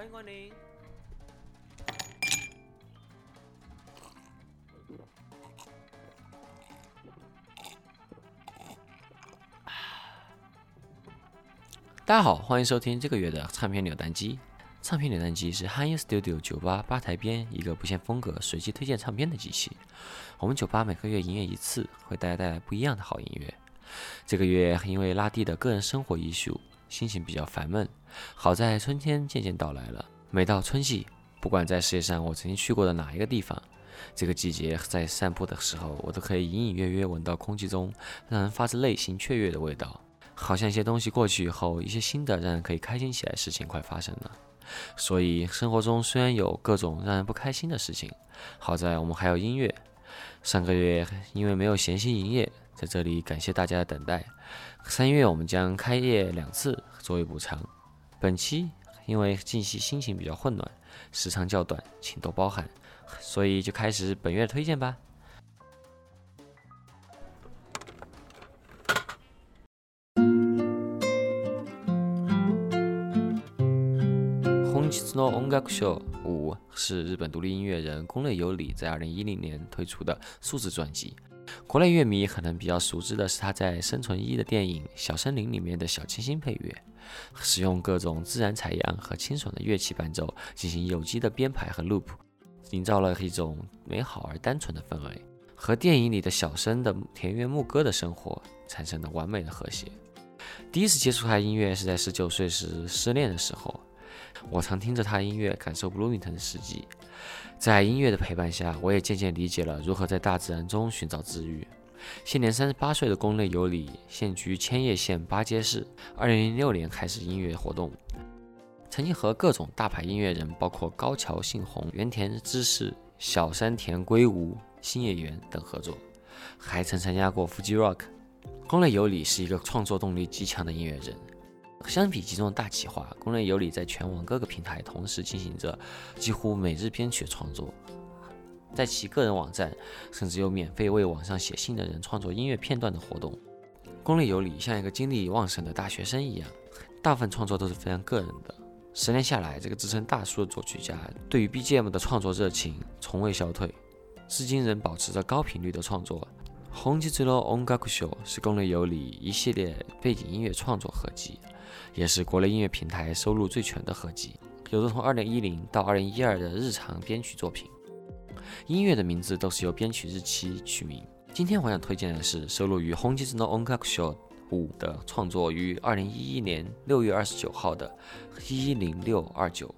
欢迎光临。大家好，欢迎收听这个月的唱片扭蛋机。唱片扭蛋机是 h i n Studio 酒吧吧台边一个不限风格、随机推荐唱片的机器。我们酒吧每个月营业一次，会带带来不一样的好音乐。这个月因为拉蒂的个人生活艺术，心情比较烦闷。好在春天渐渐到来了。每到春季，不管在世界上我曾经去过的哪一个地方，这个季节在散步的时候，我都可以隐隐约约闻到空气中让人发自内心雀跃的味道。好像一些东西过去以后，一些新的让人可以开心起来的事情快发生了。所以生活中虽然有各种让人不开心的事情，好在我们还有音乐。上个月因为没有闲心营业，在这里感谢大家的等待。三月我们将开业两次作为补偿。本期因为近期心情比较混乱，时长较短，请多包涵。所以就开始本月的推荐吧。红吉子诺音楽秀五是日本独立音乐人宫内有里在二零一零年推出的数字专辑。国内乐迷可能比较熟知的是他在《生存一》的电影《小森林》里面的小清新配乐，使用各种自然采样和清爽的乐器伴奏，进行有机的编排和 loop，营造了一种美好而单纯的氛围，和电影里的小生的田园牧歌的生活产生了完美的和谐。第一次接触他音乐是在十九岁时失恋的时候。我常听着他音乐，感受 Bloomington 的四季。在音乐的陪伴下，我也渐渐理解了如何在大自然中寻找治愈。现年三十八岁的宫内有里，现居千叶县八街市。二零零六年开始音乐活动，曾经和各种大牌音乐人，包括高桥幸宏、原田知世、小山田圭吾、新野原等合作，还曾参加过 Fuji Rock。宫内有里是一个创作动力极强的音乐人。相比集中大企划，宫内有里在全网各个平台同时进行着几乎每日编曲创作。在其个人网站，甚至有免费为网上写信的人创作音乐片段的活动。宫内有里像一个精力旺盛的大学生一样，大部分创作都是非常个人的。十年下来，这个自称大叔的作曲家对于 BGM 的创作热情从未消退，至今仍保持着高频率的创作。《红吉之罗音楽秀》是宫内有里一系列背景音乐创作合集。也是国内音乐平台收录最全的合集，有着从2010到2012的日常编曲作品。音乐的名字都是由编曲日期取名。今天我想推荐的是收录于《红吉之 o 音楽秀五》的创作于2011年6月29号的10629。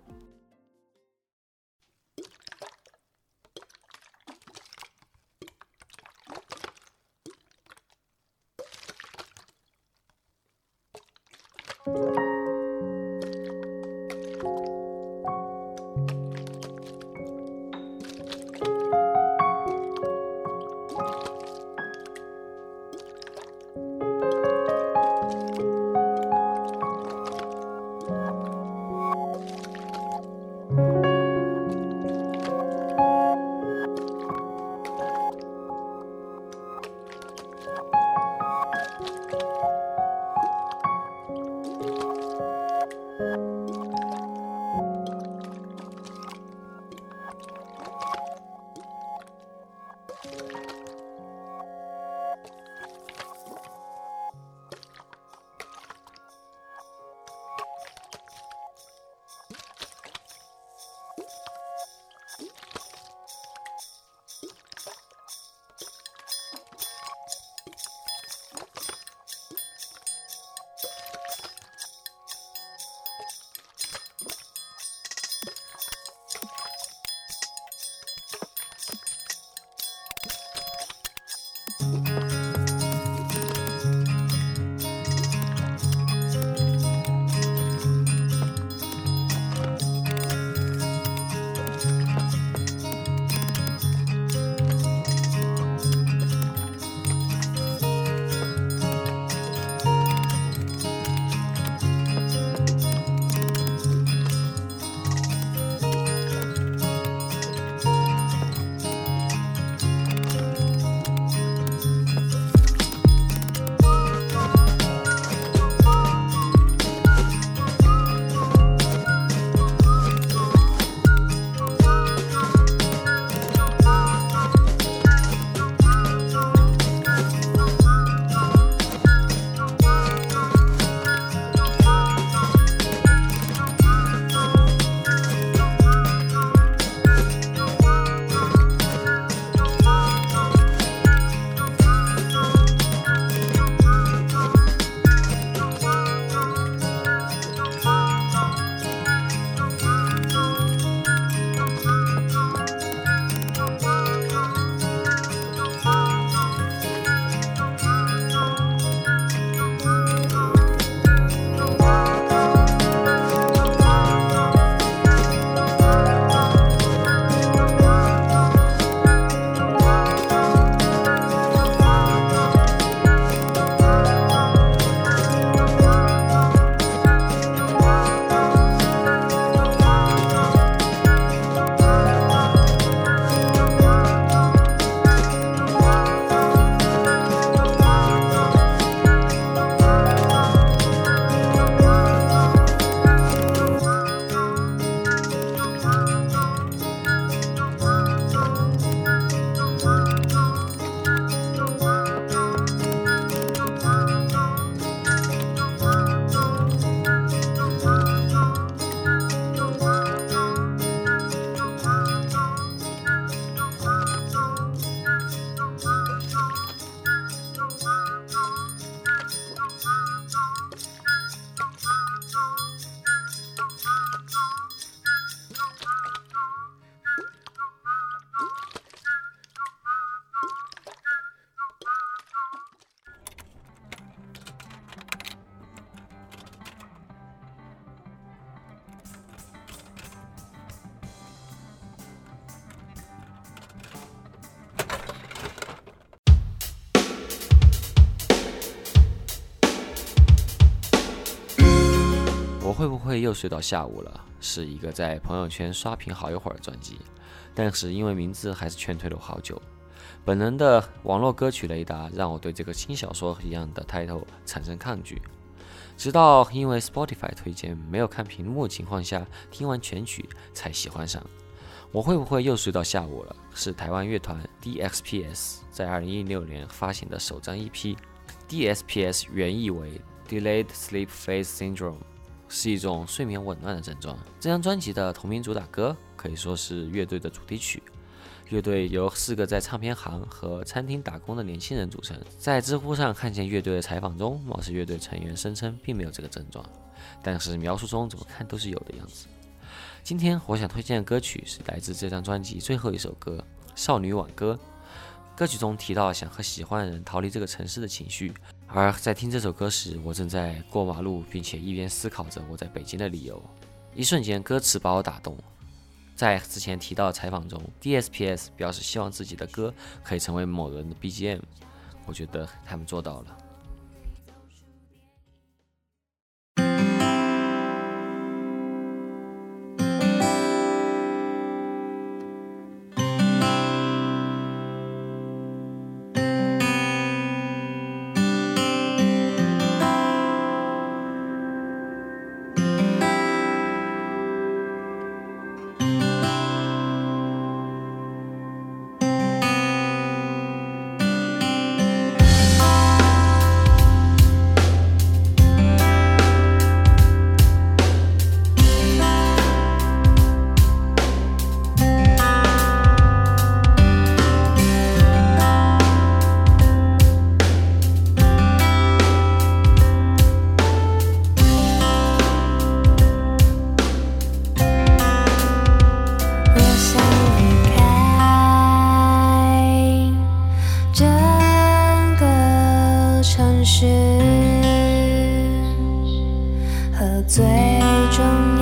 会不会又睡到下午了？是一个在朋友圈刷屏好一会儿的专辑，但是因为名字还是劝退了我好久。本能的网络歌曲雷达让我对这个轻小说一样的 title 产生抗拒，直到因为 Spotify 推荐，没有看屏幕情况下听完全曲才喜欢上。我会不会又睡到下午了？是台湾乐团 DSPS 在2016年发行的首张 EP，DSPS 原意为 Delayed Sleep Phase Syndrome，是一种睡眠紊乱的症状。这张专辑的同名主打歌可以说是乐队的主题曲。乐队由四个在唱片行和餐厅打工的年轻人组成。在知乎上看见乐队的采访中，貌似乐队成员声称并没有这个症状，但是描述中怎么看都是有的样子。今天我想推荐的歌曲是来自这张专辑最后一首歌《少女挽歌》。歌曲中提到想和喜欢的人逃离这个城市的情绪，而在听这首歌时，我正在过马路，并且一边思考着我在北京的理由。一瞬间，歌词把我打动。在之前提到的采访中，DSPS 表示希望自己的歌可以成为某人的 BGM，我觉得他们做到了。是和最重要。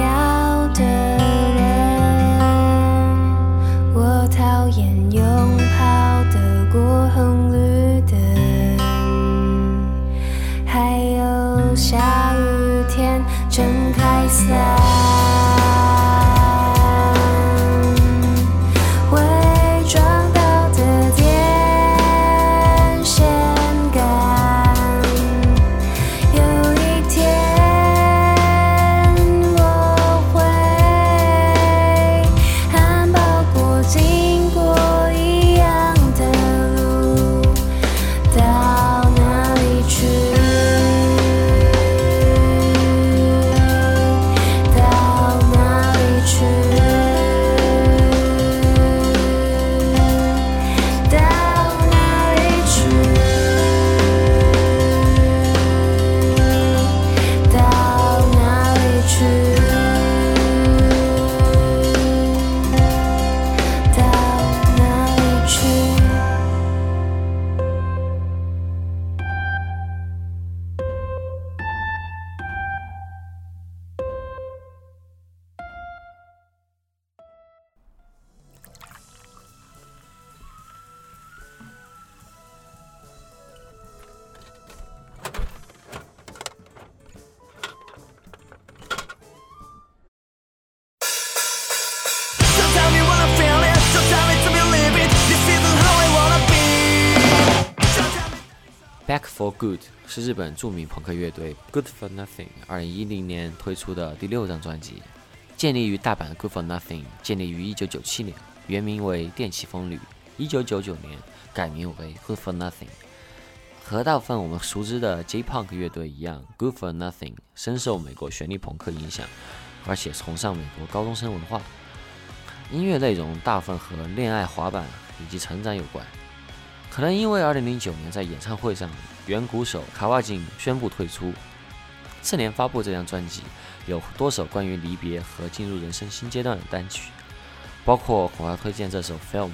Good 是日本著名朋克乐队 Good for Nothing 2010年推出的第六张专辑。建立于大阪 Good for Nothing 建立于1997年，原名为电气风旅，1999年改名为 Good for Nothing。和大部分我们熟知的 J-Punk 乐队一样，Good for Nothing 深受美国旋律朋克影响，而且崇尚美国高中生文化。音乐内容大部分和恋爱、滑板以及成长有关。可能因为2009年在演唱会上，原鼓手卡瓦金宣布退出，次年发布这张专辑，有多首关于离别和进入人生新阶段的单曲，包括我要推荐这首《Film》，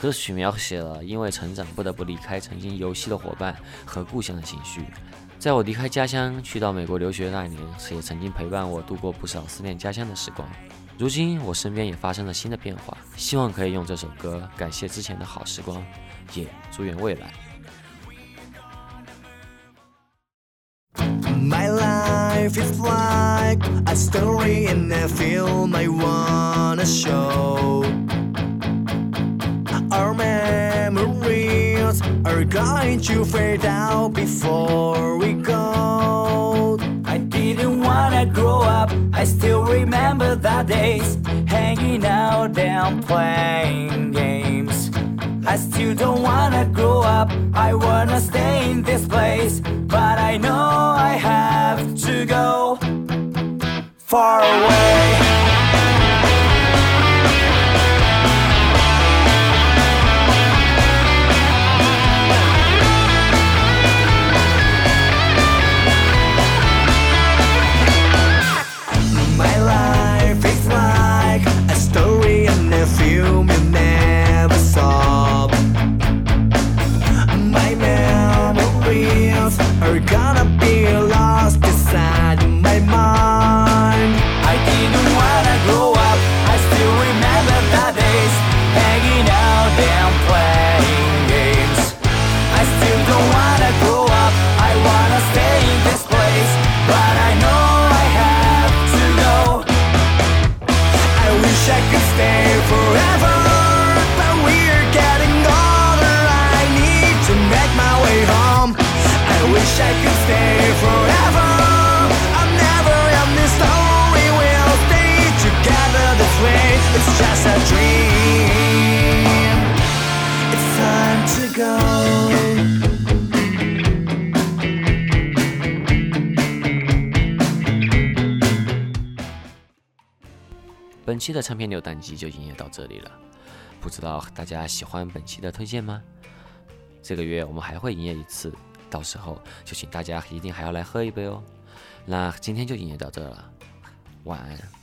歌曲描写了因为成长不得不离开曾经游戏的伙伴和故乡的情绪。在我离开家乡去到美国留学那一年，也曾经陪伴我度过不少思念家乡的时光。如今我身边也发生了新的变化，希望可以用这首歌感谢之前的好时光。也祝愿未来。My life life is like a story in a film I wanna show. Our memories are going to fade out before we go. Didn't wanna grow up. I still remember the days hanging out and playing games. I still don't wanna grow up. I wanna stay in this place, but I know I have to go far away. 本期的唱片六单机就营业到这里了，不知道大家喜欢本期的推荐吗？这个月我们还会营业一次，到时候就请大家一定还要来喝一杯哦。那今天就营业到这了，晚安。